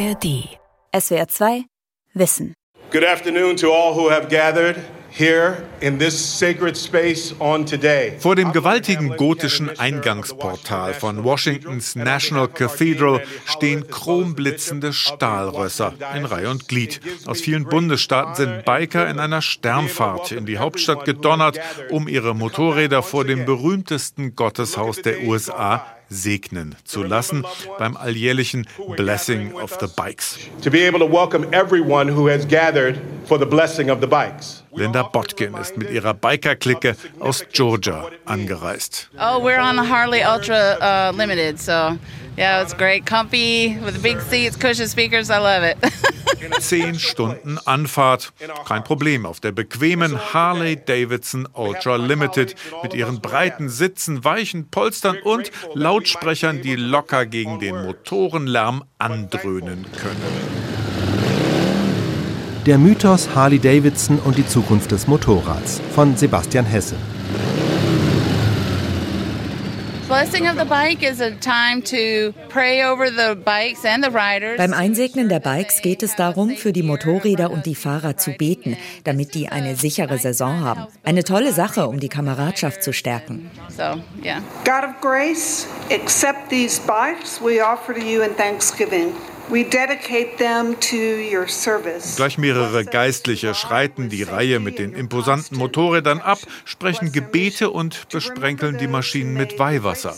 ARD. SWR 2 Wissen. Good afternoon to all who have gathered here in this sacred space on today. Vor dem gewaltigen gotischen Eingangsportal von Washingtons National Cathedral stehen chromblitzende Stahlrösser in Reihe und Glied. Aus vielen Bundesstaaten sind Biker in einer Sternfahrt in die Hauptstadt gedonnert, um ihre Motorräder vor dem berühmtesten Gotteshaus der USA segnen zu lassen beim alljährlichen Blessing of the Bikes. To be able to welcome everyone who has gathered for the blessing of the bikes. Linda Botkin ist mit ihrer Biker-Clique aus Georgia angereist. Oh, we're on a Harley Ultra uh, Limited, so yeah, it's great, comfy with big seats, cushion speakers. I love it. Zehn Stunden Anfahrt. Kein Problem auf der bequemen Harley Davidson Ultra Limited mit ihren breiten Sitzen, weichen Polstern und Lautsprechern, die locker gegen den Motorenlärm andröhnen können. Der Mythos Harley Davidson und die Zukunft des Motorrads von Sebastian Hesse. Beim Einsegnen der Bikes geht es darum, für die Motorräder und die Fahrer zu beten, damit die eine sichere Saison haben. Eine tolle Sache, um die Kameradschaft zu stärken. So, yeah. God of grace, accept these bikes we offer to you in thanksgiving. Gleich mehrere Geistliche schreiten die Reihe mit den imposanten Motorrädern ab, sprechen Gebete und besprenkeln die Maschinen mit Weihwasser.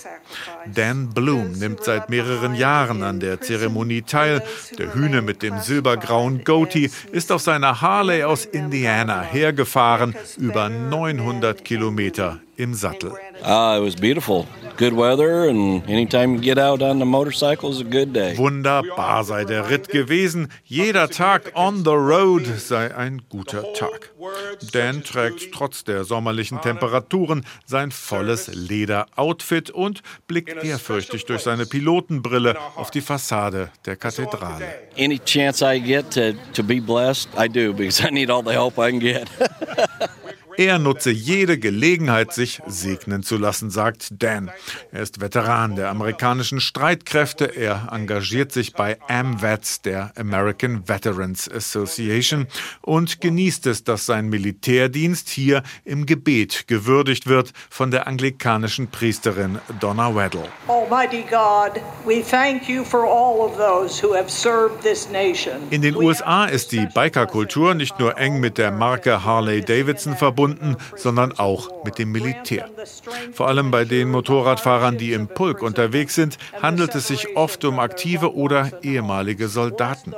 Dan Bloom nimmt seit mehreren Jahren an der Zeremonie teil. Der Hühne mit dem silbergrauen Goatee ist auf seiner Harley aus Indiana hergefahren, über 900 Kilometer im Sattel. Ah, it was beautiful. Good weather and anytime you get out on the motorcycle is a good day. Wunderbar sei der Ritt gewesen. Jeder Tag on the road sei ein guter Tag. Dan trägt trotz der sommerlichen Temperaturen sein volles Lederoutfit und blickt ehrfürchtig durch seine Pilotenbrille auf die Fassade der Kathedrale. Any chance I get to, to be blessed, I do because I need all the help I can get. Er nutze jede Gelegenheit, sich segnen zu lassen, sagt Dan. Er ist Veteran der amerikanischen Streitkräfte. Er engagiert sich bei AMVETS, der American Veterans Association, und genießt es, dass sein Militärdienst hier im Gebet gewürdigt wird von der anglikanischen Priesterin Donna Weddle. Almighty God, we thank you for all of those who have served this nation. In den USA ist die Bikerkultur nicht nur eng mit der Marke Harley Davidson verbunden, verbunden, sondern auch mit dem Militär. Vor allem bei den Motorradfahrern, die im Pulk unterwegs sind, handelt es sich oft um aktive oder ehemalige Soldaten.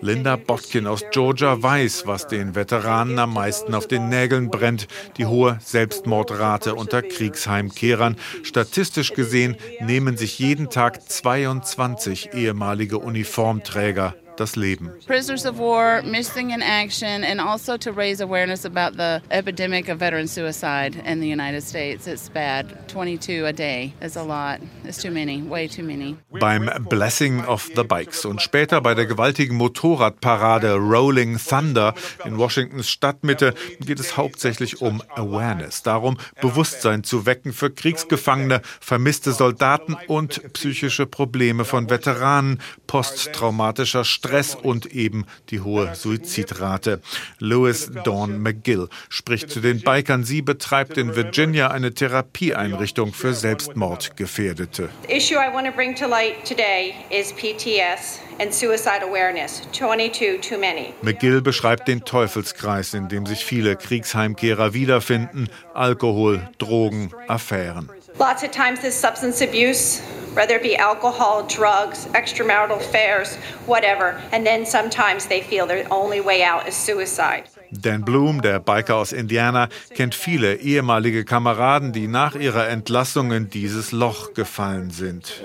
Linda Botkin aus Georgia weiß, was den Veteranen am meisten auf den Nägeln brennt, die hohe Selbstmordrate unter Kriegsheimkehrern. Statistisch gesehen nehmen sich jeden Tag 22 ehemalige Uniformträger das Leben. Prisoners of war, missing in action, and also to raise awareness about the epidemic of veteran suicide in the United States. It's bad. 22 a day is a lot. It's too many, way too many. Beim Blessing of the Bikes und später bei der gewaltigen Motorradparade Rolling Thunder in Washingtons Stadtmitte geht es hauptsächlich um Awareness, darum Bewusstsein zu wecken für Kriegsgefangene, vermisste Soldaten und psychische Probleme von Veteranen, posttraumatischer Stress Stress und eben die hohe Suizidrate. Louis Dawn McGill spricht zu den Bikern. Sie betreibt in Virginia eine Therapieeinrichtung für Selbstmordgefährdete. The issue I want to bring to light today is PTS and suicide awareness. 22 too many. McGill beschreibt den Teufelskreis, in dem sich viele Kriegsheimkehrer wiederfinden. Alkohol, Drogen, Affären. Lots of times this substance abuse whether it be alcohol, drugs, extramarital affairs, whatever. And then sometimes they feel their only way out is suicide. Dan Bloom, der Biker aus Indiana, kennt viele ehemalige Kameraden, die nach ihrer Entlassung in dieses Loch gefallen sind.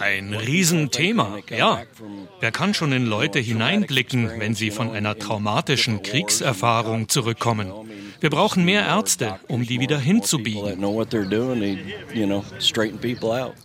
Ein Riesenthema, ja. Wer kann schon in Leute hineinblicken, wenn sie von einer traumatischen Kriegserfahrung zurückkommen? Wir brauchen mehr Ärzte, um die wieder hinzubiegen.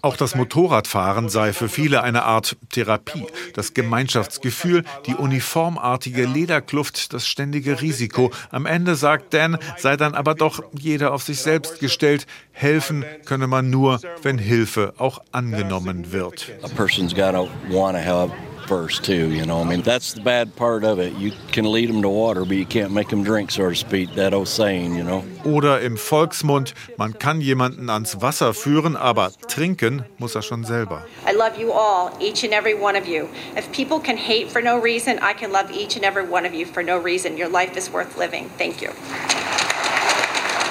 Auch das Motorradfahren sei für viele eine Art Therapie. Das Gemeinschaftsgefühl, die uniformartige Lederkluft, das ständige Risiko. Am Ende, sagt Dan, sei dann aber doch jeder auf sich selbst gestellt. Helfen könne man nur, wenn Hilfe auch angenommen wird. A person's gotta wanna help first too. You know, I mean that's the bad part of it. You can lead them to water, but you can't make them drink, so to speak. That old saying, you know. Oder im Volksmund: Man kann jemanden ans Wasser führen, aber trinken muss er schon selber. I love you all, each and every one of you. If people can hate for no reason, I can love each and every one of you for no reason. Your life is worth living. Thank you.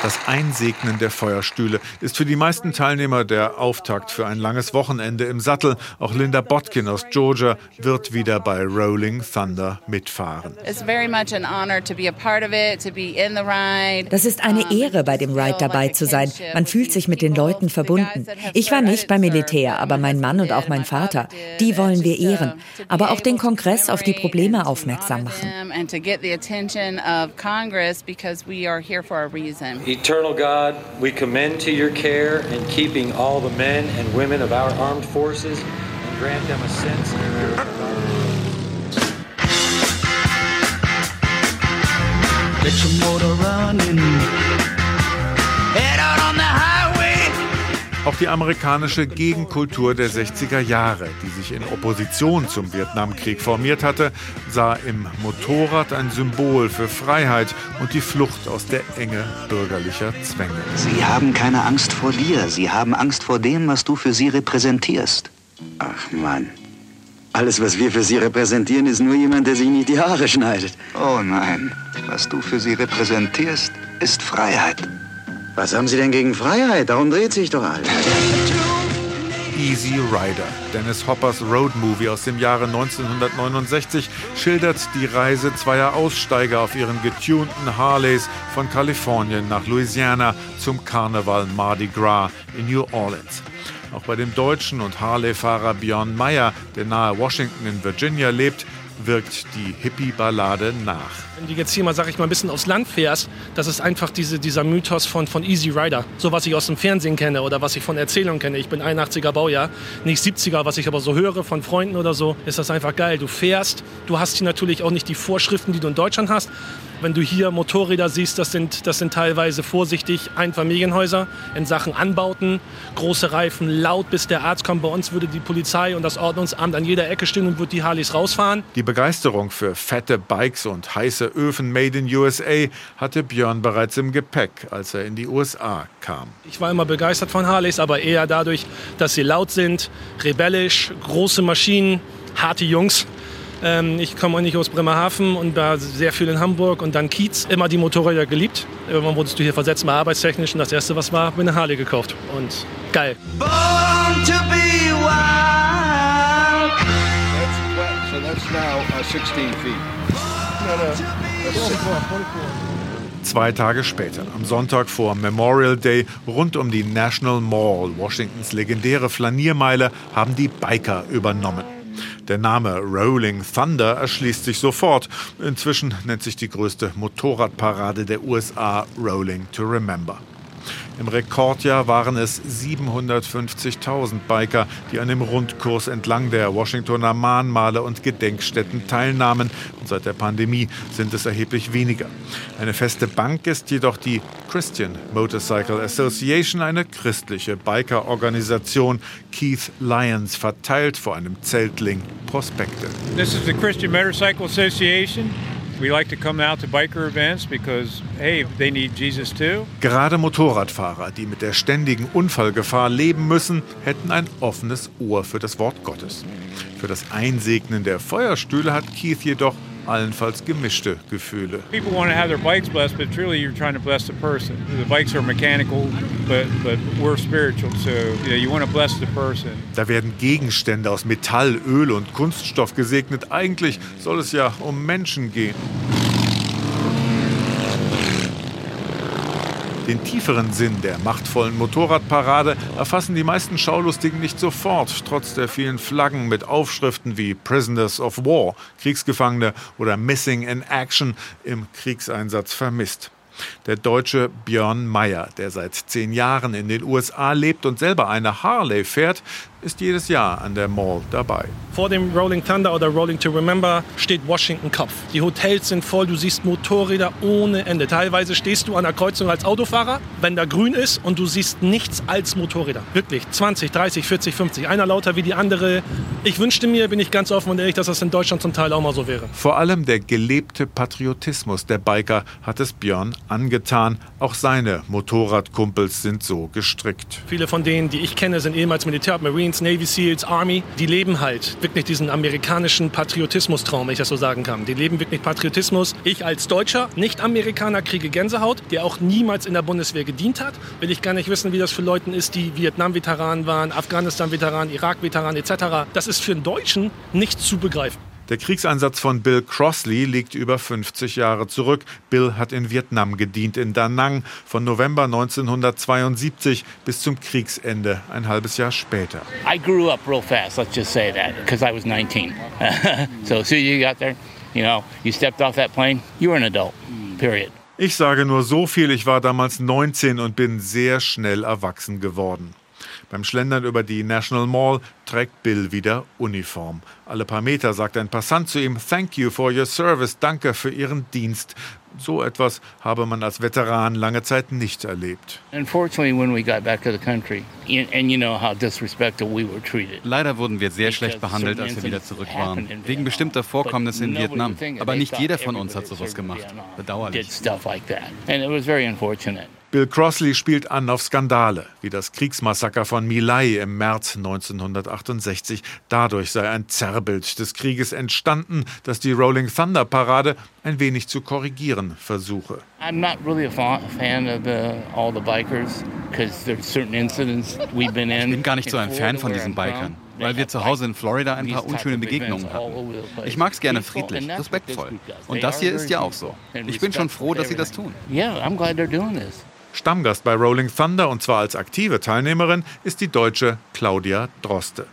Das Einsegnen der Feuerstühle ist für die meisten Teilnehmer der Auftakt für ein langes Wochenende im Sattel. Auch Linda Botkin aus Georgia wird wieder bei Rolling Thunder mitfahren. Das ist eine Ehre, bei dem Ride dabei zu sein. Man fühlt sich mit den Leuten verbunden. Ich war nicht beim Militär, aber mein Mann und auch mein Vater, die wollen wir ehren. Aber auch den Kongress auf die Probleme aufmerksam machen. Eternal God, we commend to your care and keeping all the men and women of our armed forces and grant them a sense of Get your motor running. Auch die amerikanische Gegenkultur der 60er Jahre, die sich in Opposition zum Vietnamkrieg formiert hatte, sah im Motorrad ein Symbol für Freiheit und die Flucht aus der Enge bürgerlicher Zwänge. Sie haben keine Angst vor dir, sie haben Angst vor dem, was du für sie repräsentierst. Ach Mann. Alles, was wir für sie repräsentieren, ist nur jemand, der sich nicht die Haare schneidet. Oh nein, was du für sie repräsentierst, ist Freiheit. Was haben Sie denn gegen Freiheit? Darum dreht sich doch alles. Easy Rider, Dennis Hoppers Road Movie aus dem Jahre 1969, schildert die Reise zweier Aussteiger auf ihren getunten Harleys von Kalifornien nach Louisiana zum Karneval Mardi Gras in New Orleans. Auch bei dem deutschen und Harley-Fahrer Björn Meyer, der nahe Washington in Virginia lebt, wirkt die Hippie-Ballade nach. Wenn du jetzt hier mal, sag ich mal, ein bisschen aufs Land fährst, das ist einfach diese, dieser Mythos von, von Easy Rider. So was ich aus dem Fernsehen kenne oder was ich von Erzählungen kenne. Ich bin 81er Baujahr, nicht 70er, was ich aber so höre von Freunden oder so, ist das einfach geil. Du fährst, du hast hier natürlich auch nicht die Vorschriften, die du in Deutschland hast, wenn du hier Motorräder siehst, das sind, das sind teilweise vorsichtig Einfamilienhäuser in Sachen Anbauten, große Reifen, laut, bis der Arzt kommt. Bei uns würde die Polizei und das Ordnungsamt an jeder Ecke stehen und würde die Harleys rausfahren. Die Begeisterung für fette Bikes und heiße Öfen made in USA hatte Björn bereits im Gepäck, als er in die USA kam. Ich war immer begeistert von Harleys, aber eher dadurch, dass sie laut sind, rebellisch, große Maschinen, harte Jungs. Ähm, ich komme eigentlich aus Bremerhaven und war sehr viel in Hamburg und dann Kiez. Immer die Motorräder geliebt. Irgendwann wurdest du hier versetzt, mal arbeitstechnisch. Und das erste, was war, bin eine Harley gekauft. Und geil. Born to be wild. That's, so that's now uh, 16 feet. No, no. Zwei Tage später, am Sonntag vor Memorial Day, rund um die National Mall, Washingtons legendäre Flaniermeile, haben die Biker übernommen. Der Name Rolling Thunder erschließt sich sofort. Inzwischen nennt sich die größte Motorradparade der USA Rolling to Remember. Im Rekordjahr waren es 750.000 Biker, die an dem Rundkurs entlang der Washingtoner Mahnmale und Gedenkstätten teilnahmen. Und seit der Pandemie sind es erheblich weniger. Eine feste Bank ist jedoch die Christian Motorcycle Association, eine christliche Biker-Organisation. Keith Lyons verteilt vor einem Zeltling Prospekte. This is the Christian Motorcycle Association. Gerade Motorradfahrer, die mit der ständigen Unfallgefahr leben müssen, hätten ein offenes Ohr für das Wort Gottes. Für das Einsegnen der Feuerstühle hat Keith jedoch allenfalls gemischte Gefühle. People want to have their bikes blessed, but truly you're trying to bless the person. The bikes are mechanical, but but we're spiritual, so you, want to bless the person. Da werden Gegenstände aus Metall, Öl und Kunststoff gesegnet. Eigentlich soll es ja um Menschen gehen. Den tieferen Sinn der machtvollen Motorradparade erfassen die meisten Schaulustigen nicht sofort, trotz der vielen Flaggen mit Aufschriften wie Prisoners of War, Kriegsgefangene oder Missing in Action im Kriegseinsatz vermisst. Der Deutsche Björn Meyer, der seit zehn Jahren in den USA lebt und selber eine Harley fährt, ist jedes Jahr an der Mall dabei. Vor dem Rolling Thunder oder Rolling to Remember steht Washington Kopf. Die Hotels sind voll, du siehst Motorräder ohne Ende. Teilweise stehst du an der Kreuzung als Autofahrer, wenn da grün ist und du siehst nichts als Motorräder. Wirklich 20, 30, 40, 50. Einer lauter wie die andere. Ich wünschte mir, bin ich ganz offen und ehrlich, dass das in Deutschland zum Teil auch mal so wäre. Vor allem der gelebte Patriotismus der Biker hat es Björn angetan. Auch seine Motorradkumpels sind so gestrickt. Viele von denen, die ich kenne, sind ehemals Militär, Marines, Marines, Navy SEALs, Army, die leben halt wirklich diesen amerikanischen Patriotismus-Traum, wenn ich das so sagen kann. Die leben wirklich Patriotismus. Ich als Deutscher, Nicht-Amerikaner, kriege Gänsehaut, der auch niemals in der Bundeswehr gedient hat. Will ich gar nicht wissen, wie das für Leute ist, die Vietnam-Veteranen waren, Afghanistan-Veteranen, Irak-Veteranen etc. Das ist für einen Deutschen nicht zu begreifen. Der Kriegseinsatz von Bill Crossley liegt über 50 Jahre zurück. Bill hat in Vietnam gedient, in Da Nang, von November 1972 bis zum Kriegsende, ein halbes Jahr später. I grew up real fast, let's just say that, because I was 19. so as soon as you got there, you know, you stepped off that plane, you were an adult, period. Ich sage nur so viel, ich war damals 19 und bin sehr schnell erwachsen geworden. Beim Schlendern über die National Mall trägt Bill wieder Uniform. Alle paar Meter sagt ein Passant zu ihm, Thank you for your service, danke für Ihren Dienst. So etwas habe man als Veteran lange Zeit nicht erlebt. Leider wurden wir sehr schlecht behandelt, als wir wieder zurück waren, wegen bestimmter Vorkommnisse in Vietnam. Aber nicht jeder von uns hat sowas gemacht. Bedauerlich. Bill Crossley spielt an auf Skandale, wie das Kriegsmassaker von My Lai im März 1968. Dadurch sei ein Zerrbild des Krieges entstanden, das die Rolling Thunder Parade ein wenig zu korrigieren versuche. I'm not really a fan of the, all the bikers, because there's certain incidents we've been in. Ich bin gar nicht so ein Fan von diesen Bikern weil wir zu Hause in Florida ein paar unschöne Begegnungen hatten. Ich mag es gerne friedlich, respektvoll. Und das hier ist ja auch so. Ich bin schon froh, dass sie das tun. Yeah, I'm glad they're doing this. Stammgast bei Rolling Thunder und zwar als aktive Teilnehmerin ist die Deutsche Claudia Droste.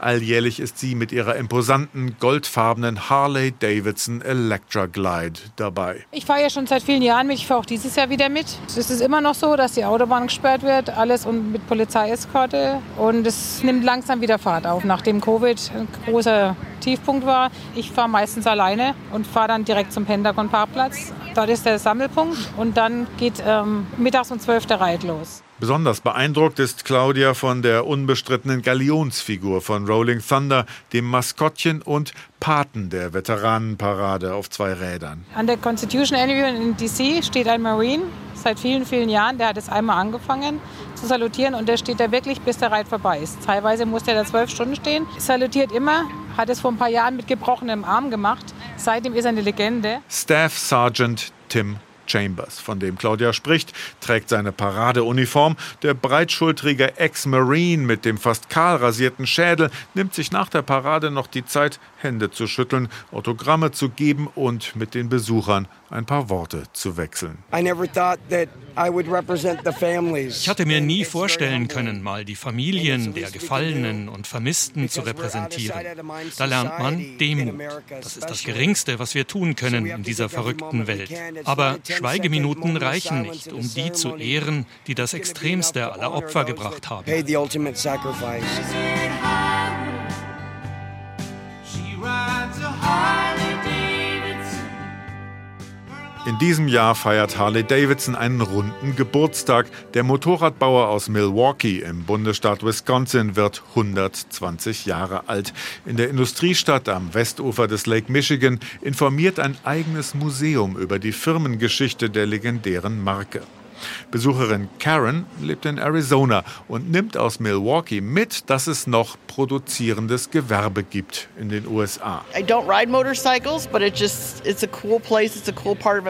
Alljährlich ist sie mit ihrer imposanten goldfarbenen Harley Davidson Electra Glide dabei. Ich fahre ja schon seit vielen Jahren mit. Ich fahre auch dieses Jahr wieder mit. Es ist immer noch so, dass die Autobahn gesperrt wird, alles mit Polizeieskorte. Und es nimmt langsam wieder Fahrt auf, nachdem Covid ein großer Tiefpunkt war. Ich fahre meistens alleine und fahre dann direkt zum Pentagon-Parkplatz. Dort ist der Sammelpunkt und dann geht ähm, mittags um 12 der Reit los. Besonders beeindruckt ist Claudia von der unbestrittenen Galionsfigur von Rolling Thunder, dem Maskottchen und Paten der Veteranenparade auf zwei Rädern. An der Constitution Avenue in DC steht ein Marine seit vielen, vielen Jahren. Der hat es einmal angefangen zu salutieren und der steht da wirklich, bis der Reit vorbei ist. Teilweise muss der da zwölf Stunden stehen. Salutiert immer, hat es vor ein paar Jahren mit gebrochenem Arm gemacht. Seitdem ist er eine Legende. Staff Sergeant Tim Chambers, von dem Claudia spricht, trägt seine Paradeuniform. Der breitschultrige Ex-Marine mit dem fast kahl rasierten Schädel nimmt sich nach der Parade noch die Zeit, Hände zu schütteln, Autogramme zu geben und mit den Besuchern ein paar Worte zu wechseln. Ich hatte mir nie vorstellen können, mal die Familien der Gefallenen und Vermissten zu repräsentieren. Da lernt man Demut. Das ist das Geringste, was wir tun können in dieser verrückten Welt. Aber Schweigeminuten reichen nicht, um die zu ehren, die das Extremste aller Opfer gebracht haben. In diesem Jahr feiert Harley Davidson einen runden Geburtstag. Der Motorradbauer aus Milwaukee im Bundesstaat Wisconsin wird 120 Jahre alt. In der Industriestadt am Westufer des Lake Michigan informiert ein eigenes Museum über die Firmengeschichte der legendären Marke. Besucherin Karen lebt in Arizona und nimmt aus Milwaukee mit, dass es noch produzierendes Gewerbe gibt in den USA.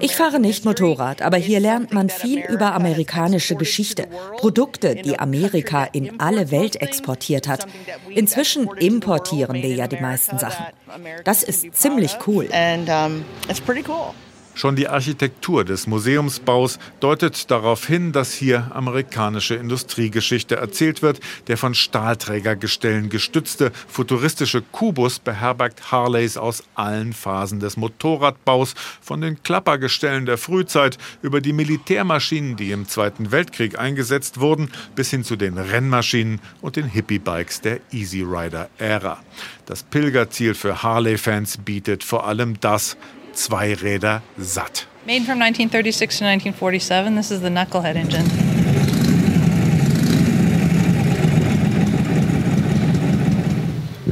Ich fahre nicht Motorrad, aber hier lernt man viel über amerikanische Geschichte, Produkte, die Amerika in alle Welt exportiert hat. Inzwischen importieren wir ja die meisten Sachen. Das ist ziemlich cool. Schon die Architektur des Museumsbaus deutet darauf hin, dass hier amerikanische Industriegeschichte erzählt wird. Der von Stahlträgergestellen gestützte futuristische Kubus beherbergt Harleys aus allen Phasen des Motorradbaus, von den Klappergestellen der Frühzeit über die Militärmaschinen, die im Zweiten Weltkrieg eingesetzt wurden, bis hin zu den Rennmaschinen und den Hippie-Bikes der Easy Rider-Ära. Das Pilgerziel für Harley-Fans bietet vor allem das, zwei Räder satt. Made from 1936 to 1947, this is the Knucklehead engine.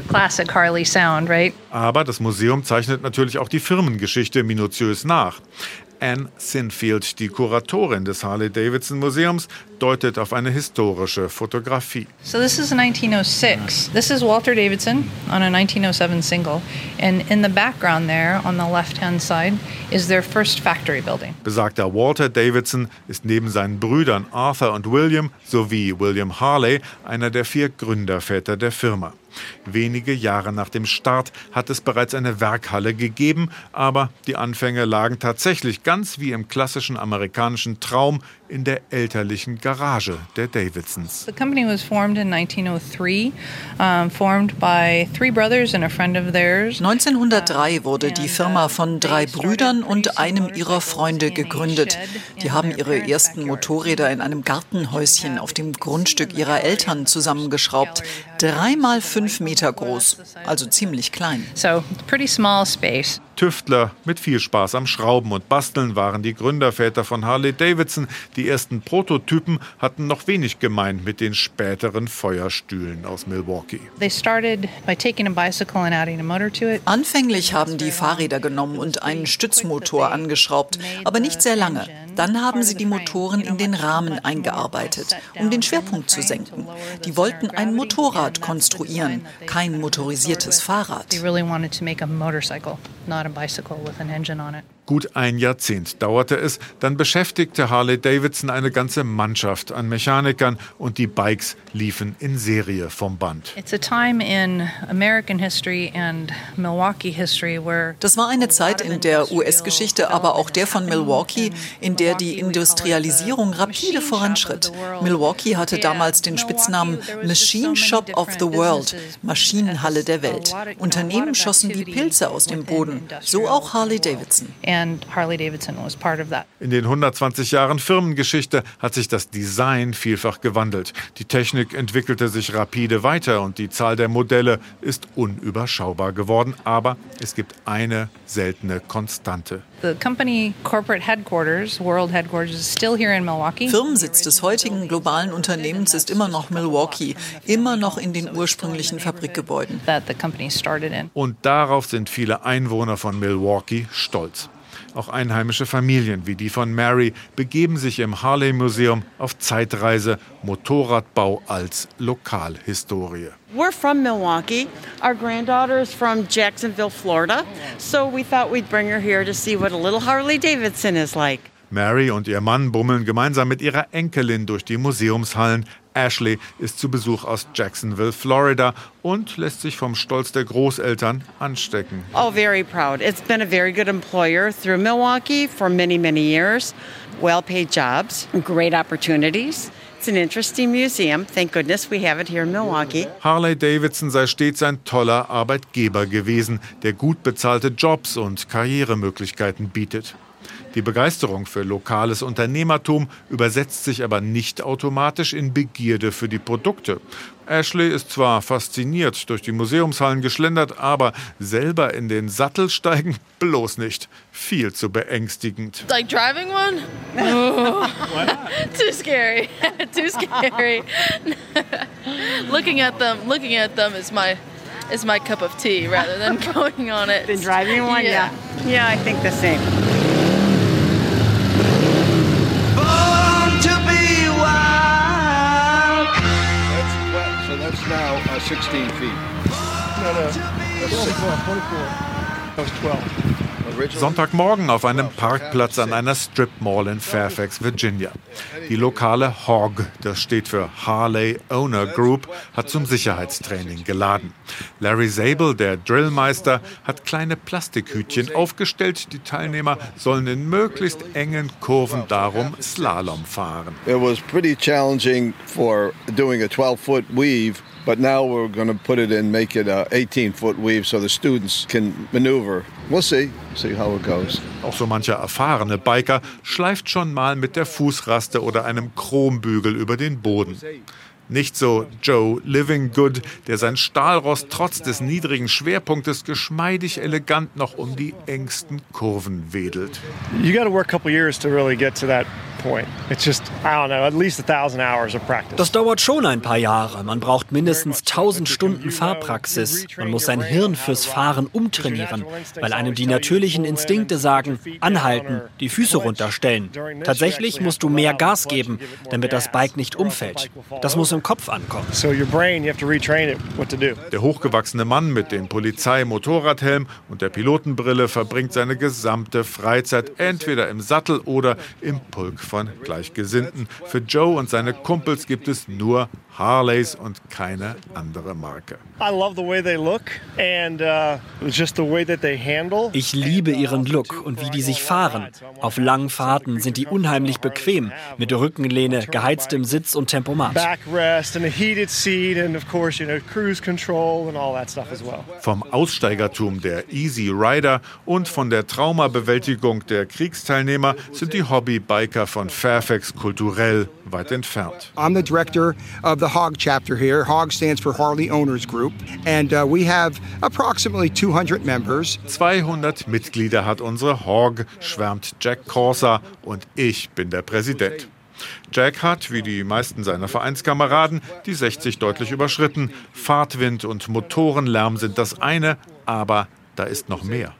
Classic Harley sound, right? Aber das Museum zeichnet natürlich auch die Firmengeschichte minutiös nach. Anne Sinfield, die Kuratorin des Harley-Davidson Museums, deutet auf eine historische Fotografie. So this is 1906. This is Walter Davidson on a 1907 single and in the background there on the left-hand side is their first factory building. Besagter Walter Davidson ist neben seinen Brüdern Arthur und William sowie William Harley einer der vier Gründerväter der Firma. Wenige Jahre nach dem Start hat es bereits eine Werkhalle gegeben, aber die Anfänge lagen tatsächlich ganz wie im klassischen amerikanischen Traum in der elterlichen Garage der Davidsons. The company was formed in 1903, um, formed by three brothers and a friend of theirs. 1903 wurde die Firma von drei Brüdern und einem ihrer Freunde gegründet. Die haben ihre ersten Motorräder in einem Gartenhäuschen auf dem Grundstück ihrer Eltern zusammengeschraubt. Dreimal fünf Meter groß, also ziemlich klein. So, pretty small space. Tüftler mit viel Spaß am Schrauben und Basteln waren die Gründerväter von Harley Davidson. Die ersten Prototypen hatten noch wenig gemein mit den späteren Feuerstühlen aus Milwaukee. Anfänglich haben die Fahrräder genommen und einen Stützmotor angeschraubt, aber nicht sehr lange. Dann haben sie die Motoren in den Rahmen eingearbeitet, um den Schwerpunkt zu senken. Die wollten ein Motorrad konstruieren, kein motorisiertes Fahrrad. bicycle with an engine on it. Gut ein Jahrzehnt dauerte es, dann beschäftigte Harley Davidson eine ganze Mannschaft an Mechanikern und die Bikes liefen in Serie vom Band. Das war eine Zeit in der US-Geschichte, aber auch der von Milwaukee, in der die Industrialisierung rapide voranschritt. Milwaukee hatte damals den Spitznamen Machine Shop of the World, Maschinenhalle der Welt. Unternehmen schossen wie Pilze aus dem Boden, so auch Harley Davidson. In den 120 Jahren Firmengeschichte hat sich das Design vielfach gewandelt. Die Technik entwickelte sich rapide weiter und die Zahl der Modelle ist unüberschaubar geworden. Aber es gibt eine seltene Konstante. Firmensitz des heutigen globalen Unternehmens ist immer noch Milwaukee, immer noch in den ursprünglichen Fabrikgebäuden. Und darauf sind viele Einwohner von Milwaukee stolz. Auch einheimische Familien wie die von Mary begeben sich im Harley Museum auf Zeitreise Motorradbau als Lokalhistorie. We're from Milwaukee. Our granddaughter is from Jacksonville, Florida. So we thought we'd bring her here to see what a little Harley Davidson is like. Mary und ihr Mann bummeln gemeinsam mit ihrer Enkelin durch die Museumshallen. Ashley ist zu Besuch aus Jacksonville, Florida und lässt sich vom Stolz der Großeltern anstecken. Oh, very proud. It's been a very good employer through Milwaukee for many, many years. Well-paid jobs, great opportunities. It's an interesting museum. Thank goodness we have it here in Milwaukee. Harley Davidson sei stets ein toller Arbeitgeber gewesen, der gut bezahlte Jobs und Karrieremöglichkeiten bietet. Die Begeisterung für lokales Unternehmertum übersetzt sich aber nicht automatisch in Begierde für die Produkte. Ashley ist zwar fasziniert durch die Museumshallen geschlendert, aber selber in den Sattel steigen bloß nicht. Viel zu beängstigend. Like driving one? Oh. Too scary. Too scary. looking at them, looking at them is my is my cup of tea rather than going on it. The driving one, yeah. Yeah, yeah I think the same. Now uh, 16 feet. No, no. That's 24. 24. That was 12. Sonntagmorgen auf einem Parkplatz an einer Strip Mall in Fairfax, Virginia. Die lokale HOG, das steht für Harley Owner Group, hat zum Sicherheitstraining geladen. Larry Zabel, der Drillmeister, hat kleine Plastikhütchen aufgestellt. Die Teilnehmer sollen in möglichst engen Kurven darum Slalom fahren. It was pretty challenging for doing a 12-foot weave But now we're going to put it in, make it uh, a 18 foot weave so the students can maneuver. We'll see, see how it goes. Auch so mancher erfahrene Biker schleift schon mal mit der Fußraste oder einem Chrombügel über den Boden. Nicht so Joe Living Good, der sein Stahlrost trotz des niedrigen Schwerpunktes geschmeidig elegant noch um die engsten Kurven wedelt. You got to work a couple years to really get to that das dauert schon ein paar Jahre. Man braucht mindestens 1000 Stunden Fahrpraxis. Man muss sein Hirn fürs Fahren umtrainieren, weil einem die natürlichen Instinkte sagen, anhalten, die Füße runterstellen. Tatsächlich musst du mehr Gas geben, damit das Bike nicht umfällt. Das muss im Kopf ankommen. Der hochgewachsene Mann mit dem Polizei-Motorradhelm und der Pilotenbrille verbringt seine gesamte Freizeit entweder im Sattel oder im Pulk von Gleichgesinnten. Für Joe und seine Kumpels gibt es nur Harleys und keine andere Marke. Uh, ich liebe ihren Look und wie die sich fahren. Auf langen Fahrten sind die unheimlich bequem, mit Rückenlehne, geheiztem Sitz und Tempomat. Vom Aussteigertum der Easy Rider und von der Traumabewältigung der Kriegsteilnehmer sind die Hobbybiker von Fairfax kulturell weit entfernt. I'm the director of the HOG chapter here. HOG stands for Harley Owners Group and uh, we have approximately 200 members. 200 Mitglieder hat unsere HOG, schwärmt Jack Corsa und ich bin der Präsident. Jack hat, wie die meisten seiner Vereinskameraden, die 60 deutlich überschritten. Fahrtwind und Motorenlärm sind das eine, aber da ist noch mehr.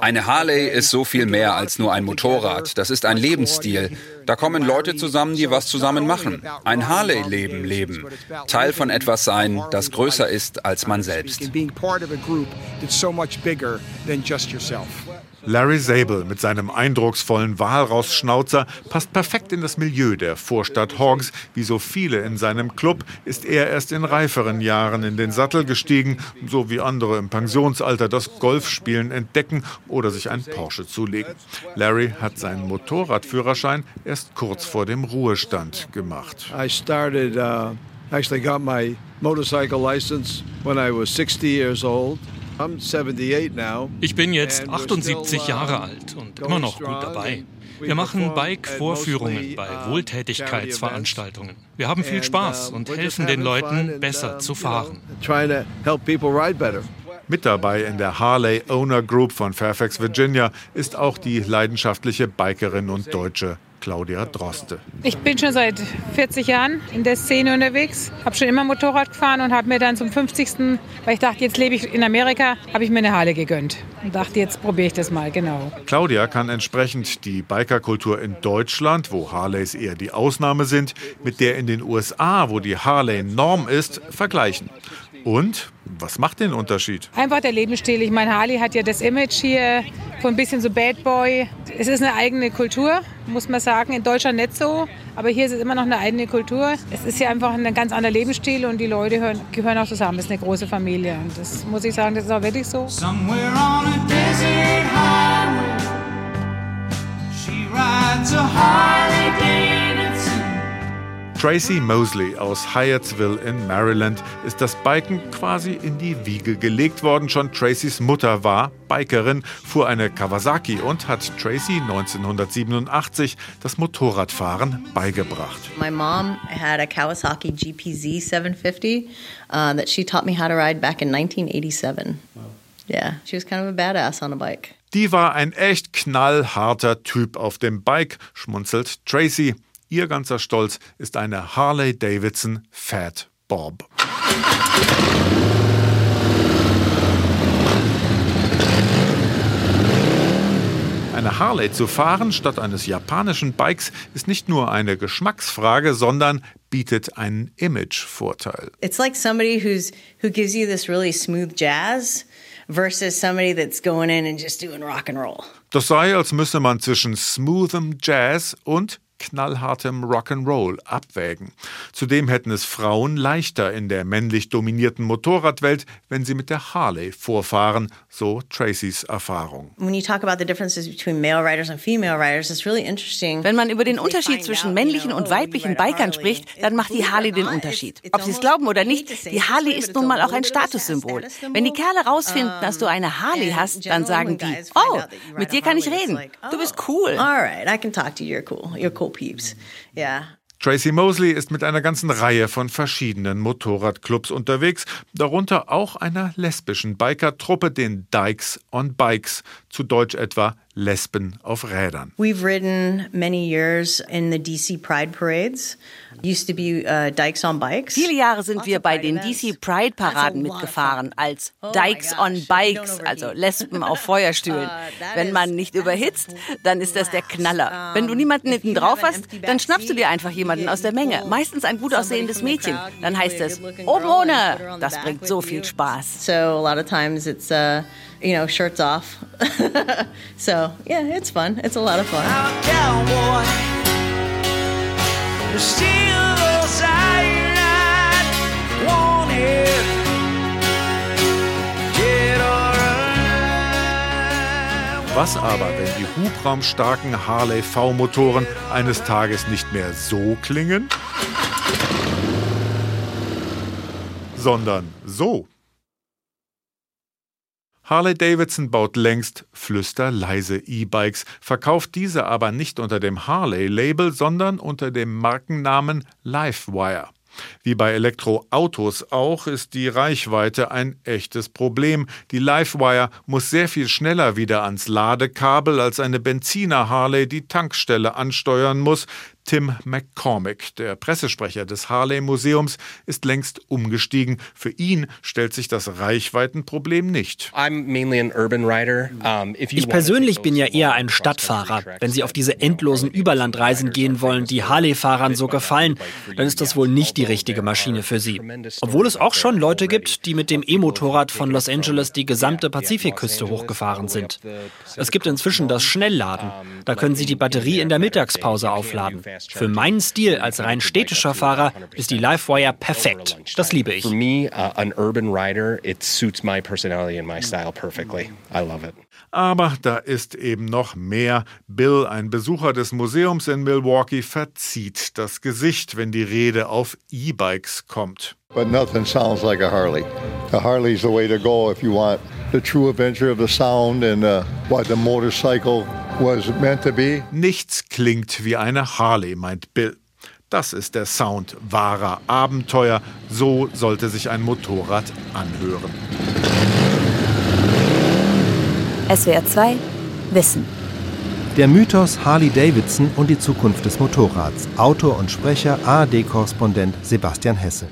Eine Harley ist so viel mehr als nur ein Motorrad. Das ist ein Lebensstil. Da kommen Leute zusammen, die was zusammen machen. Ein Harley-Leben leben. Teil von etwas sein, das größer ist als man selbst. Larry Zabel mit seinem eindrucksvollen Walrossschnauzer passt perfekt in das Milieu der Vorstadt Hogs. Wie so viele in seinem Club ist er erst in reiferen Jahren in den Sattel gestiegen, so wie andere im Pensionsalter das Golfspielen entdecken oder sich ein Porsche zulegen. Larry hat seinen Motorradführerschein erst kurz vor dem Ruhestand gemacht. I started, uh, actually got my motorcycle license when I was 60 years old. Ich bin jetzt 78 Jahre alt und immer noch gut dabei. Wir machen Bike-Vorführungen bei Wohltätigkeitsveranstaltungen. Wir haben viel Spaß und helfen den Leuten, besser zu fahren. Mit dabei in der Harley Owner Group von Fairfax, Virginia, ist auch die leidenschaftliche Bikerin und Deutsche Claudia Droste. Ich bin schon seit 40 Jahren in der Szene unterwegs, habe schon immer Motorrad gefahren und habe mir dann zum 50. weil ich dachte, jetzt lebe ich in Amerika, habe ich mir eine Harley gegönnt und dachte, jetzt probiere ich das mal, genau. Claudia kann entsprechend die Bikerkultur in Deutschland, wo Harleys eher die Ausnahme sind, mit der in den USA, wo die Harley Norm ist, vergleichen. Und was macht den Unterschied? Einfach der Lebensstil. Ich meine, Harley hat ja das Image hier von ein bisschen so Bad Boy. Es ist eine eigene Kultur, muss man sagen. In Deutschland nicht so, aber hier ist es immer noch eine eigene Kultur. Es ist ja einfach ein ganz anderer Lebensstil und die Leute hören, gehören auch zusammen. Es ist eine große Familie und das muss ich sagen, das ist auch wirklich so. Somewhere on a desert highway, Tracy Mosley aus Hyattsville in Maryland ist das Biken quasi in die Wiege gelegt worden. Schon Tracys Mutter war Bikerin, fuhr eine Kawasaki und hat Tracy 1987 das Motorradfahren beigebracht. My mom had a Kawasaki GPZ 750 uh, that she taught me how to ride back in 1987. Yeah, she was kind of a badass on a bike. Die war ein echt knallharter Typ auf dem Bike, schmunzelt Tracy. Ihr ganzer Stolz ist eine Harley Davidson Fat Bob. Eine Harley zu fahren statt eines japanischen Bikes ist nicht nur eine Geschmacksfrage, sondern bietet einen Image-Vorteil. It's like somebody who's who gives you this really smooth jazz versus somebody that's going in and just doing rock and roll. Das sei, als müsse man zwischen smoothem Jazz und knallhartem Rock'n'Roll abwägen. Zudem hätten es Frauen leichter in der männlich dominierten Motorradwelt, wenn sie mit der Harley vorfahren, so Tracys Erfahrung. Wenn man über den Unterschied zwischen männlichen und weiblichen Bikern spricht, dann macht die Harley den Unterschied. Ob sie es glauben oder nicht, die Harley ist nun mal auch ein Statussymbol. Wenn die Kerle rausfinden, dass du eine Harley hast, dann sagen die, oh, mit dir kann ich reden. Du bist cool. All right, I can talk to you. You're cool. You're cool peeps. Yeah. Tracy Mosley ist mit einer ganzen Reihe von verschiedenen Motorradclubs unterwegs, darunter auch einer lesbischen Bikertruppe, den Dykes on Bikes, zu Deutsch etwa Lesben auf Rädern. We've ridden many years in the DC Pride Parades. Used to be uh, Dykes on Bikes. Viele Jahre sind wir bei den DC Pride Paraden mitgefahren als Oh Dykes on Bikes, also Lesben auf Feuerstühlen. Uh, Wenn man nicht überhitzt, dann ist das der Knaller. Wenn du niemanden hinten drauf hast, dann schnappst du dir einfach jemanden aus der Menge, meistens ein gut aussehendes Mädchen. Dann heißt es oben ohne. Das bringt so viel Spaß. So a lot of times it's uh, you know shirts off. so yeah, it's fun. It's a lot of fun. Was aber, wenn die hubraumstarken Harley V-Motoren eines Tages nicht mehr so klingen, sondern so? Harley Davidson baut längst flüsterleise E-Bikes, verkauft diese aber nicht unter dem Harley-Label, sondern unter dem Markennamen Livewire. Wie bei Elektroautos auch ist die Reichweite ein echtes Problem. Die Livewire muss sehr viel schneller wieder ans Ladekabel als eine Benziner Harley die Tankstelle ansteuern muss. Tim McCormick, der Pressesprecher des Harley Museums, ist längst umgestiegen. Für ihn stellt sich das Reichweitenproblem nicht. Ich persönlich bin ja eher ein Stadtfahrer. Wenn Sie auf diese endlosen Überlandreisen gehen wollen, die Harley-Fahrern so gefallen, dann ist das wohl nicht die richtige Maschine für Sie. Obwohl es auch schon Leute gibt, die mit dem E-Motorrad von Los Angeles die gesamte Pazifikküste hochgefahren sind. Es gibt inzwischen das Schnellladen. Da können Sie die Batterie in der Mittagspause aufladen. Für meinen Stil als rein städtischer Fahrer ist die Livewire perfekt. Das liebe ich. For me, uh, an urban rider, it suits my personality and my style perfectly. I love it. Aber da ist eben noch mehr. Bill, ein Besucher des Museums in Milwaukee, verzieht das Gesicht, wenn die Rede auf E-Bikes kommt. But nothing sounds like a Harley. A Harley's the way to go if you want the true adventure of the sound and uh, what the motorcycle was meant to be. Nichts klingt wie eine Harley, meint Bill. Das ist der Sound wahrer Abenteuer. So sollte sich ein Motorrad anhören. SWR 2 Wissen. Der Mythos Harley Davidson und die Zukunft des Motorrads. Autor und Sprecher ARD-Korrespondent Sebastian Hesse.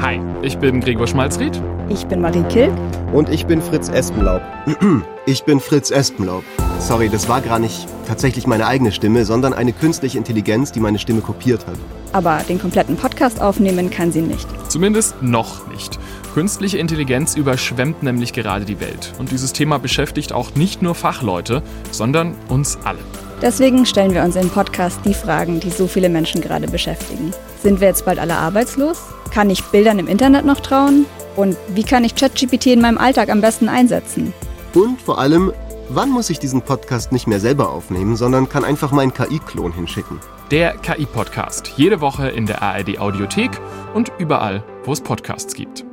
Hi, ich bin Gregor Schmalzried. Ich bin Marie Kilk. Und ich bin Fritz Espenlaub. Ich bin Fritz Espenlaub. Sorry, das war gar nicht tatsächlich meine eigene Stimme, sondern eine künstliche Intelligenz, die meine Stimme kopiert hat. Aber den kompletten Podcast aufnehmen kann sie nicht. Zumindest noch nicht. Künstliche Intelligenz überschwemmt nämlich gerade die Welt. Und dieses Thema beschäftigt auch nicht nur Fachleute, sondern uns alle. Deswegen stellen wir uns im Podcast die Fragen, die so viele Menschen gerade beschäftigen. Sind wir jetzt bald alle arbeitslos? Kann ich Bildern im Internet noch trauen? Und wie kann ich ChatGPT in meinem Alltag am besten einsetzen? Und vor allem, wann muss ich diesen Podcast nicht mehr selber aufnehmen, sondern kann einfach meinen KI-Klon hinschicken? Der KI-Podcast. Jede Woche in der ARD Audiothek und überall, wo es Podcasts gibt.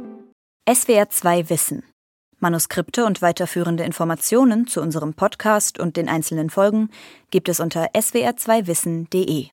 SWR 2 Wissen. Manuskripte und weiterführende Informationen zu unserem Podcast und den einzelnen Folgen gibt es unter swr2wissen.de.